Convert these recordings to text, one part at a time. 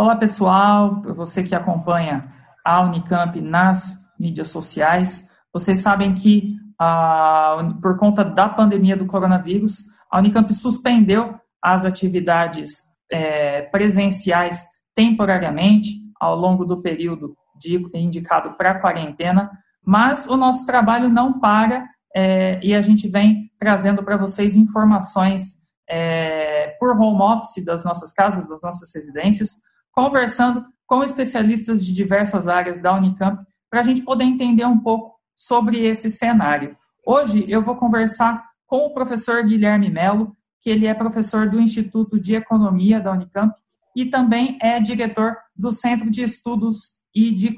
Olá, pessoal, você que acompanha a Unicamp nas mídias sociais, vocês sabem que, ah, por conta da pandemia do coronavírus, a Unicamp suspendeu as atividades é, presenciais temporariamente ao longo do período de, indicado para quarentena, mas o nosso trabalho não para é, e a gente vem trazendo para vocês informações é, por home office das nossas casas, das nossas residências, conversando com especialistas de diversas áreas da Unicamp para a gente poder entender um pouco sobre esse cenário. Hoje eu vou conversar com o professor Guilherme Melo, que ele é professor do Instituto de Economia da Unicamp e também é diretor do Centro de Estudos e de,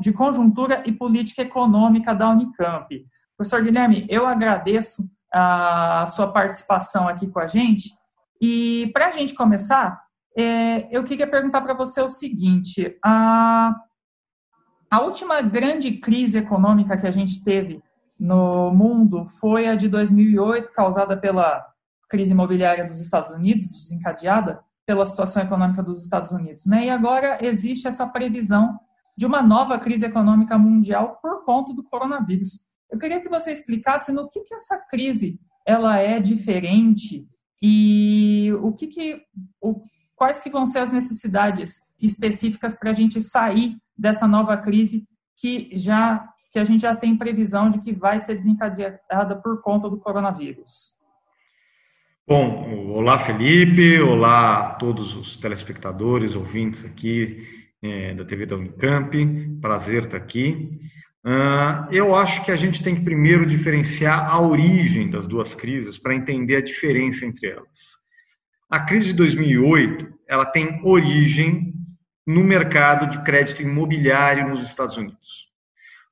de Conjuntura e Política Econômica da Unicamp. Professor Guilherme, eu agradeço a sua participação aqui com a gente. E para a gente começar, é, eu queria perguntar para você o seguinte: a, a última grande crise econômica que a gente teve no mundo foi a de 2008, causada pela crise imobiliária dos Estados Unidos, desencadeada pela situação econômica dos Estados Unidos. Né? E agora existe essa previsão de uma nova crise econômica mundial por conta do coronavírus. Eu queria que você explicasse no que, que essa crise ela é diferente e o que, que o, quais que vão ser as necessidades específicas para a gente sair dessa nova crise que já que a gente já tem previsão de que vai ser desencadeada por conta do coronavírus. Bom, olá Felipe, olá a todos os telespectadores, ouvintes aqui é, da TV da Unicamp, prazer estar aqui. Uh, eu acho que a gente tem que primeiro diferenciar a origem das duas crises para entender a diferença entre elas. A crise de 2008 ela tem origem no mercado de crédito imobiliário nos Estados Unidos.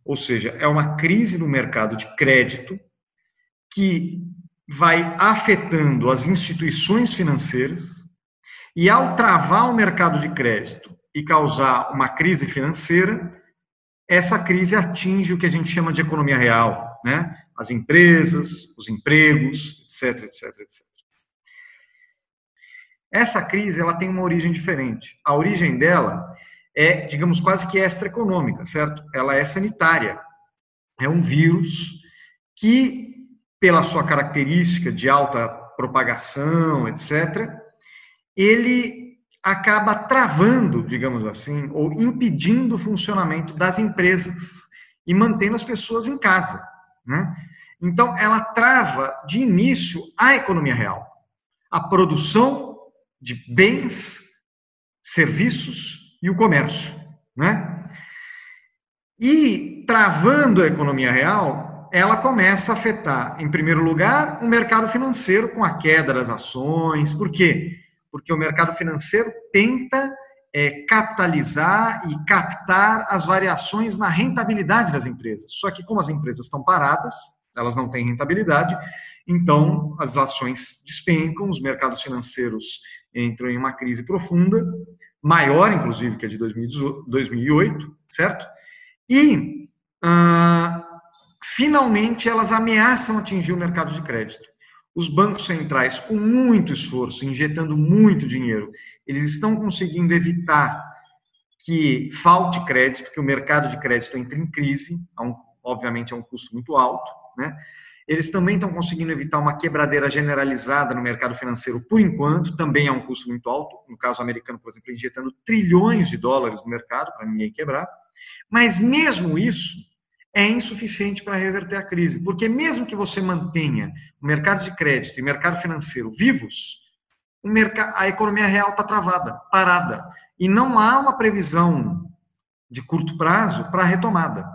Ou seja, é uma crise no mercado de crédito que vai afetando as instituições financeiras e, ao travar o mercado de crédito e causar uma crise financeira, essa crise atinge o que a gente chama de economia real, né? As empresas, os empregos, etc, etc, etc. Essa crise ela tem uma origem diferente. A origem dela é, digamos, quase que extraeconômica, certo? Ela é sanitária. É um vírus que, pela sua característica de alta propagação, etc., ele acaba travando, digamos assim, ou impedindo o funcionamento das empresas e mantendo as pessoas em casa. Né? Então, ela trava de início a economia real, a produção de bens, serviços e o comércio. Né? E travando a economia real, ela começa a afetar, em primeiro lugar, o mercado financeiro com a queda das ações. Por quê? porque o mercado financeiro tenta é, capitalizar e captar as variações na rentabilidade das empresas. Só que, como as empresas estão paradas, elas não têm rentabilidade, então as ações despencam, os mercados financeiros entram em uma crise profunda, maior, inclusive, que a de 2008, certo? E, ah, finalmente, elas ameaçam atingir o mercado de crédito os bancos centrais, com muito esforço, injetando muito dinheiro, eles estão conseguindo evitar que falte crédito, que o mercado de crédito entre em crise, obviamente é um custo muito alto, né? Eles também estão conseguindo evitar uma quebradeira generalizada no mercado financeiro por enquanto, também é um custo muito alto. No caso americano, por exemplo, injetando trilhões de dólares no mercado para ninguém quebrar. Mas mesmo isso, é insuficiente para reverter a crise. Porque mesmo que você mantenha o mercado de crédito e mercado financeiro vivos, a economia real está travada, parada. E não há uma previsão de curto prazo para a retomada.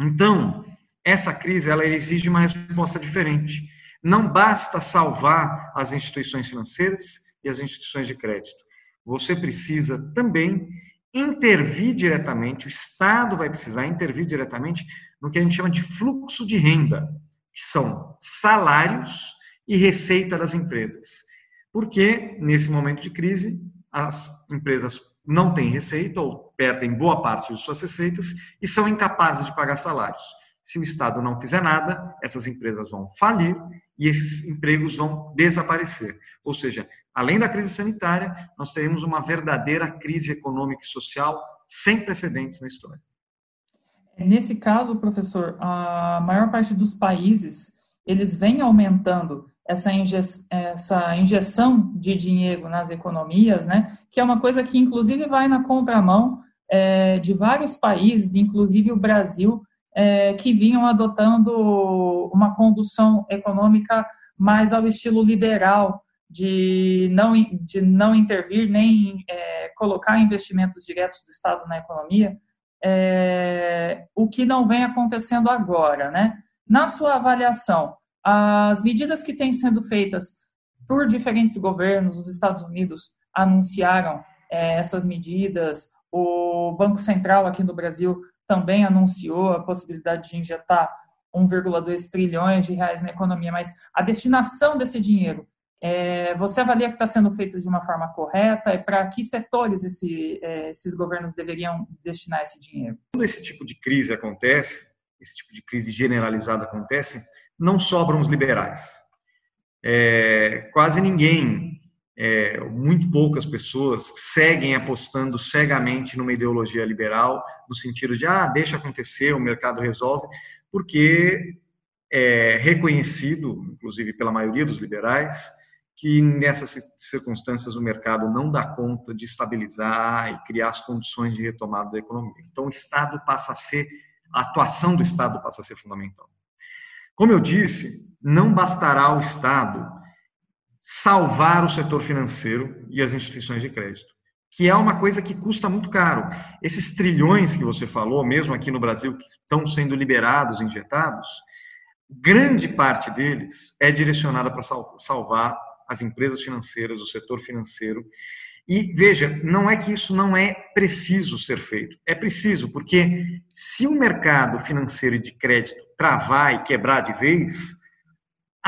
Então, essa crise ela exige uma resposta diferente. Não basta salvar as instituições financeiras e as instituições de crédito. Você precisa também intervir diretamente, o Estado vai precisar intervir diretamente no que a gente chama de fluxo de renda, que são salários e receita das empresas. Porque, nesse momento de crise, as empresas não têm receita ou perdem boa parte de suas receitas e são incapazes de pagar salários. Se o Estado não fizer nada, essas empresas vão falir e esses empregos vão desaparecer. Ou seja, além da crise sanitária, nós teremos uma verdadeira crise econômica e social sem precedentes na história. Nesse caso, professor, a maior parte dos países, eles vêm aumentando essa, inje essa injeção de dinheiro nas economias, né, que é uma coisa que, inclusive, vai na contramão é, de vários países, inclusive o Brasil, é, que vinham adotando uma condução econômica mais ao estilo liberal, de não, de não intervir nem é, colocar investimentos diretos do Estado na economia, é, o que não vem acontecendo agora. Né? Na sua avaliação, as medidas que têm sendo feitas por diferentes governos, os Estados Unidos anunciaram é, essas medidas, o Banco Central aqui no Brasil também anunciou a possibilidade de injetar 1,2 trilhões de reais na economia, mas a destinação desse dinheiro, é, você avalia que está sendo feito de uma forma correta? E para que setores esse, é, esses governos deveriam destinar esse dinheiro? Quando esse tipo de crise acontece, esse tipo de crise generalizada acontece, não sobram os liberais. É, quase ninguém, é, muito poucas pessoas seguem apostando cegamente numa ideologia liberal, no sentido de, ah, deixa acontecer, o mercado resolve, porque é reconhecido, inclusive pela maioria dos liberais, que nessas circunstâncias o mercado não dá conta de estabilizar e criar as condições de retomada da economia. Então, o Estado passa a ser, a atuação do Estado passa a ser fundamental. Como eu disse, não bastará o Estado salvar o setor financeiro e as instituições de crédito, que é uma coisa que custa muito caro. Esses trilhões que você falou, mesmo aqui no Brasil, que estão sendo liberados, injetados, grande parte deles é direcionada para salvar as empresas financeiras, o setor financeiro. E veja, não é que isso não é preciso ser feito. É preciso, porque se o mercado financeiro de crédito travar e quebrar de vez,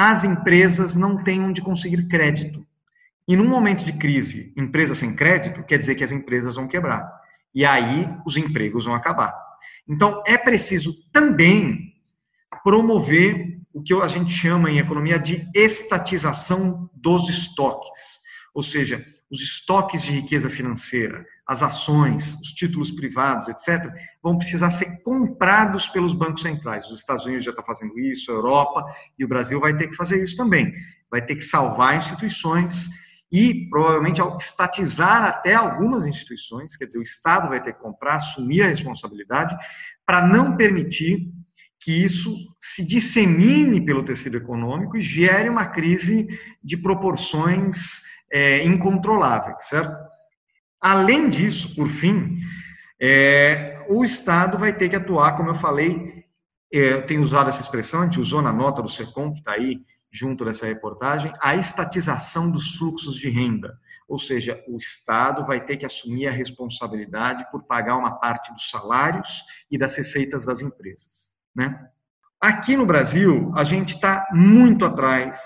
as empresas não têm onde conseguir crédito. E num momento de crise, empresa sem crédito, quer dizer que as empresas vão quebrar. E aí os empregos vão acabar. Então, é preciso também promover o que a gente chama em economia de estatização dos estoques, ou seja, os estoques de riqueza financeira, as ações, os títulos privados, etc., vão precisar ser comprados pelos bancos centrais. Os Estados Unidos já estão fazendo isso, a Europa e o Brasil vai ter que fazer isso também. Vai ter que salvar instituições e provavelmente estatizar até algumas instituições, quer dizer, o Estado vai ter que comprar, assumir a responsabilidade para não permitir que isso se dissemine pelo tecido econômico e gere uma crise de proporções é, incontroláveis, certo? Além disso, por fim, é, o Estado vai ter que atuar, como eu falei, é, eu tenho usado essa expressão, a gente usou na nota do SECOM, que está aí junto dessa reportagem, a estatização dos fluxos de renda. Ou seja, o Estado vai ter que assumir a responsabilidade por pagar uma parte dos salários e das receitas das empresas. Né? Aqui no Brasil, a gente está muito atrás,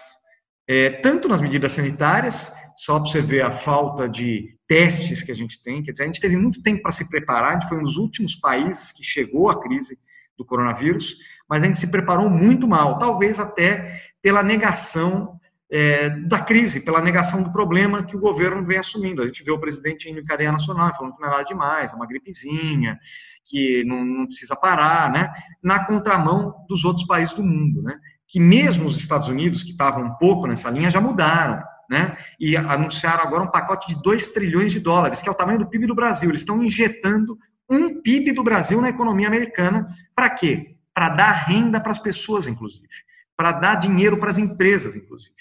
é, tanto nas medidas sanitárias, só para você ver a falta de testes que a gente tem, quer dizer, a gente teve muito tempo para se preparar, a gente foi um dos últimos países que chegou à crise do coronavírus, mas a gente se preparou muito mal, talvez até pela negação é, da crise, pela negação do problema que o governo vem assumindo. A gente vê o presidente indo em cadeia nacional falando que não é nada demais, é uma gripezinha, que não, não precisa parar, né? na contramão dos outros países do mundo, né? que mesmo os Estados Unidos, que estavam um pouco nessa linha, já mudaram. Né? E anunciaram agora um pacote de 2 trilhões de dólares, que é o tamanho do PIB do Brasil. Eles estão injetando um PIB do Brasil na economia americana. Para quê? Para dar renda para as pessoas, inclusive. Para dar dinheiro para as empresas, inclusive.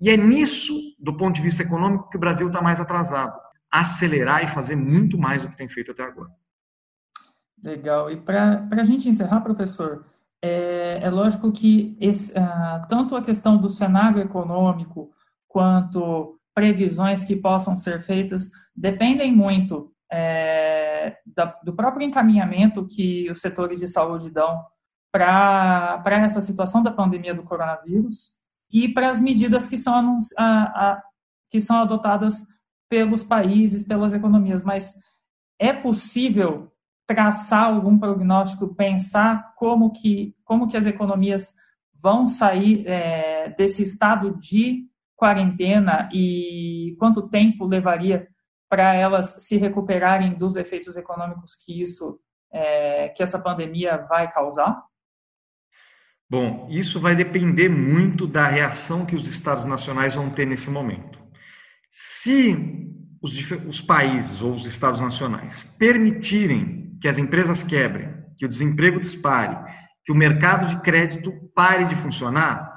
E é nisso, do ponto de vista econômico, que o Brasil está mais atrasado. Acelerar e fazer muito mais do que tem feito até agora. Legal. E para a gente encerrar, professor, é, é lógico que esse, uh, tanto a questão do cenário econômico quanto previsões que possam ser feitas dependem muito é, da, do próprio encaminhamento que os setores de saúde dão para essa situação da pandemia do coronavírus e para as medidas que são, a, a, que são adotadas pelos países, pelas economias. Mas é possível traçar algum prognóstico, pensar como que, como que as economias vão sair é, desse estado de quarentena e quanto tempo levaria para elas se recuperarem dos efeitos econômicos que isso, é, que essa pandemia vai causar? Bom, isso vai depender muito da reação que os estados nacionais vão ter nesse momento. Se os, os países ou os estados nacionais permitirem que as empresas quebrem, que o desemprego dispare, que o mercado de crédito pare de funcionar,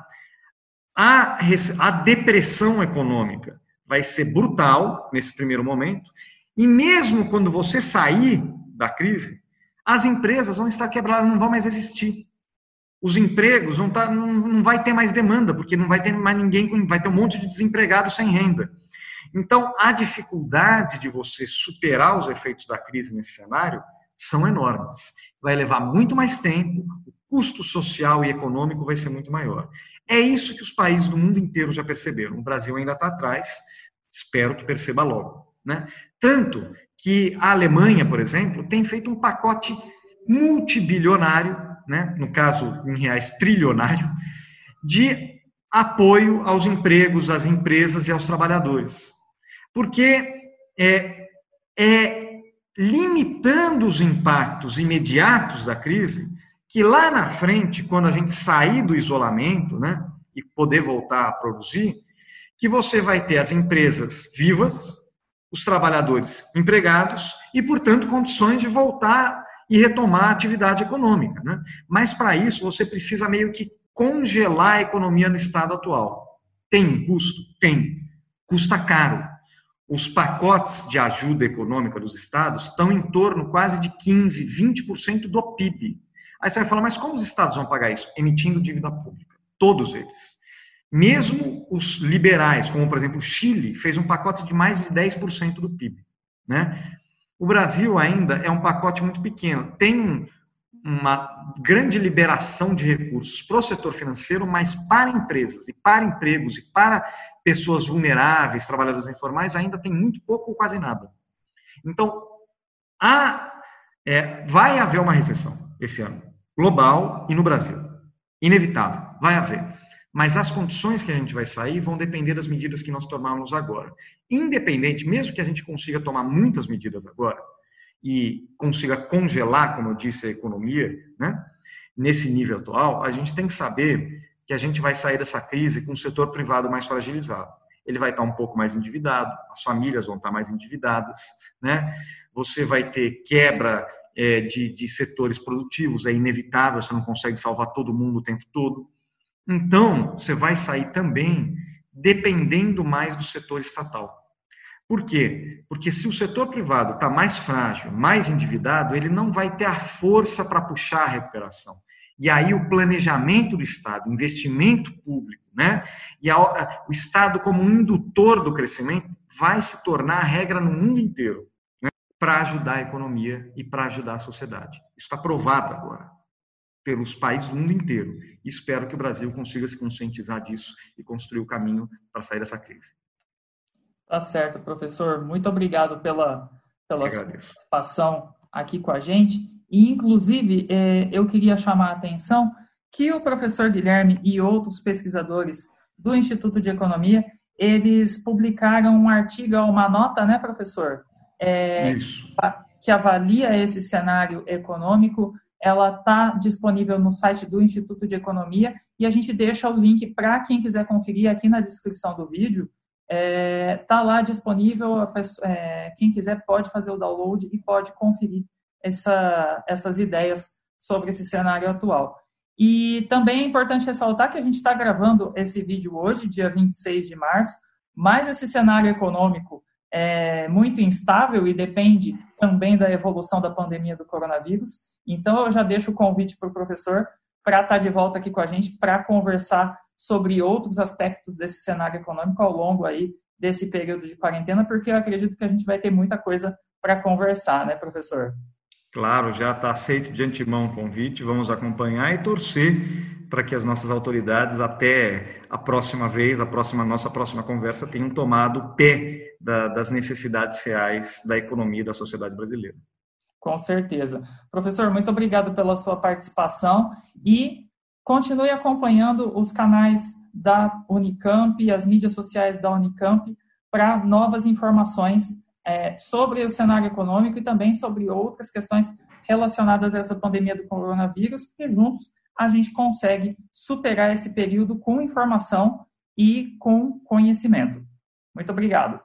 a, a depressão econômica vai ser brutal nesse primeiro momento, e mesmo quando você sair da crise, as empresas vão estar quebradas, não vão mais existir. Os empregos vão estar, não, não vai ter mais demanda, porque não vai ter mais ninguém, vai ter um monte de desempregados sem renda. Então, a dificuldade de você superar os efeitos da crise nesse cenário são enormes. Vai levar muito mais tempo, o custo social e econômico vai ser muito maior. É isso que os países do mundo inteiro já perceberam. O Brasil ainda está atrás, espero que perceba logo. Né? Tanto que a Alemanha, por exemplo, tem feito um pacote multibilionário, né? no caso em reais trilionário, de apoio aos empregos, às empresas e aos trabalhadores. Porque é, é limitando os impactos imediatos da crise que lá na frente, quando a gente sair do isolamento, né, e poder voltar a produzir, que você vai ter as empresas vivas, os trabalhadores empregados e, portanto, condições de voltar e retomar a atividade econômica. Né? Mas para isso você precisa meio que congelar a economia no estado atual. Tem custo? Tem. Custa caro. Os pacotes de ajuda econômica dos estados estão em torno quase de 15, 20% do PIB. Aí você vai falar, mas como os estados vão pagar isso? Emitindo dívida pública. Todos eles. Mesmo os liberais, como por exemplo o Chile, fez um pacote de mais de 10% do PIB. Né? O Brasil ainda é um pacote muito pequeno. Tem uma grande liberação de recursos para o setor financeiro, mas para empresas e para empregos e para pessoas vulneráveis, trabalhadores informais, ainda tem muito pouco ou quase nada. Então, há, é, vai haver uma recessão esse ano global e no Brasil. Inevitável, vai haver. Mas as condições que a gente vai sair vão depender das medidas que nós tomarmos agora. Independente, mesmo que a gente consiga tomar muitas medidas agora e consiga congelar, como eu disse, a economia, né, nesse nível atual, a gente tem que saber que a gente vai sair dessa crise com o setor privado mais fragilizado. Ele vai estar um pouco mais endividado, as famílias vão estar mais endividadas, né? Você vai ter quebra é, de, de setores produtivos, é inevitável, você não consegue salvar todo mundo o tempo todo. Então, você vai sair também dependendo mais do setor estatal. Por quê? Porque se o setor privado está mais frágil, mais endividado, ele não vai ter a força para puxar a recuperação. E aí o planejamento do Estado, investimento público, né? E a, o Estado como um indutor do crescimento vai se tornar a regra no mundo inteiro para ajudar a economia e para ajudar a sociedade. Isso está provado agora pelos países do mundo inteiro. E espero que o Brasil consiga se conscientizar disso e construir o caminho para sair dessa crise. Tá certo, professor. Muito obrigado pela, pela sua participação aqui com a gente. E, inclusive, é, eu queria chamar a atenção que o professor Guilherme e outros pesquisadores do Instituto de Economia, eles publicaram um artigo, uma nota, né, professor? É, que avalia esse cenário econômico, ela está disponível no site do Instituto de Economia e a gente deixa o link para quem quiser conferir aqui na descrição do vídeo. Está é, tá lá disponível, pessoa, é, quem quiser pode fazer o download e pode conferir essa, essas ideias sobre esse cenário atual. E também é importante ressaltar que a gente está gravando esse vídeo hoje, dia 26 de março, mas esse cenário econômico é muito instável e depende também da evolução da pandemia do coronavírus. Então, eu já deixo o convite para o professor para estar de volta aqui com a gente para conversar sobre outros aspectos desse cenário econômico ao longo aí desse período de quarentena, porque eu acredito que a gente vai ter muita coisa para conversar, né, professor? Claro, já está aceito de antemão o convite, vamos acompanhar e torcer para que as nossas autoridades, até a próxima vez, a próxima nossa próxima conversa, tenham tomado pé da, das necessidades reais da economia e da sociedade brasileira. Com certeza. Professor, muito obrigado pela sua participação e continue acompanhando os canais da Unicamp e as mídias sociais da Unicamp para novas informações é, sobre o cenário econômico e também sobre outras questões relacionadas a essa pandemia do coronavírus, porque juntos a gente consegue superar esse período com informação e com conhecimento. Muito obrigado.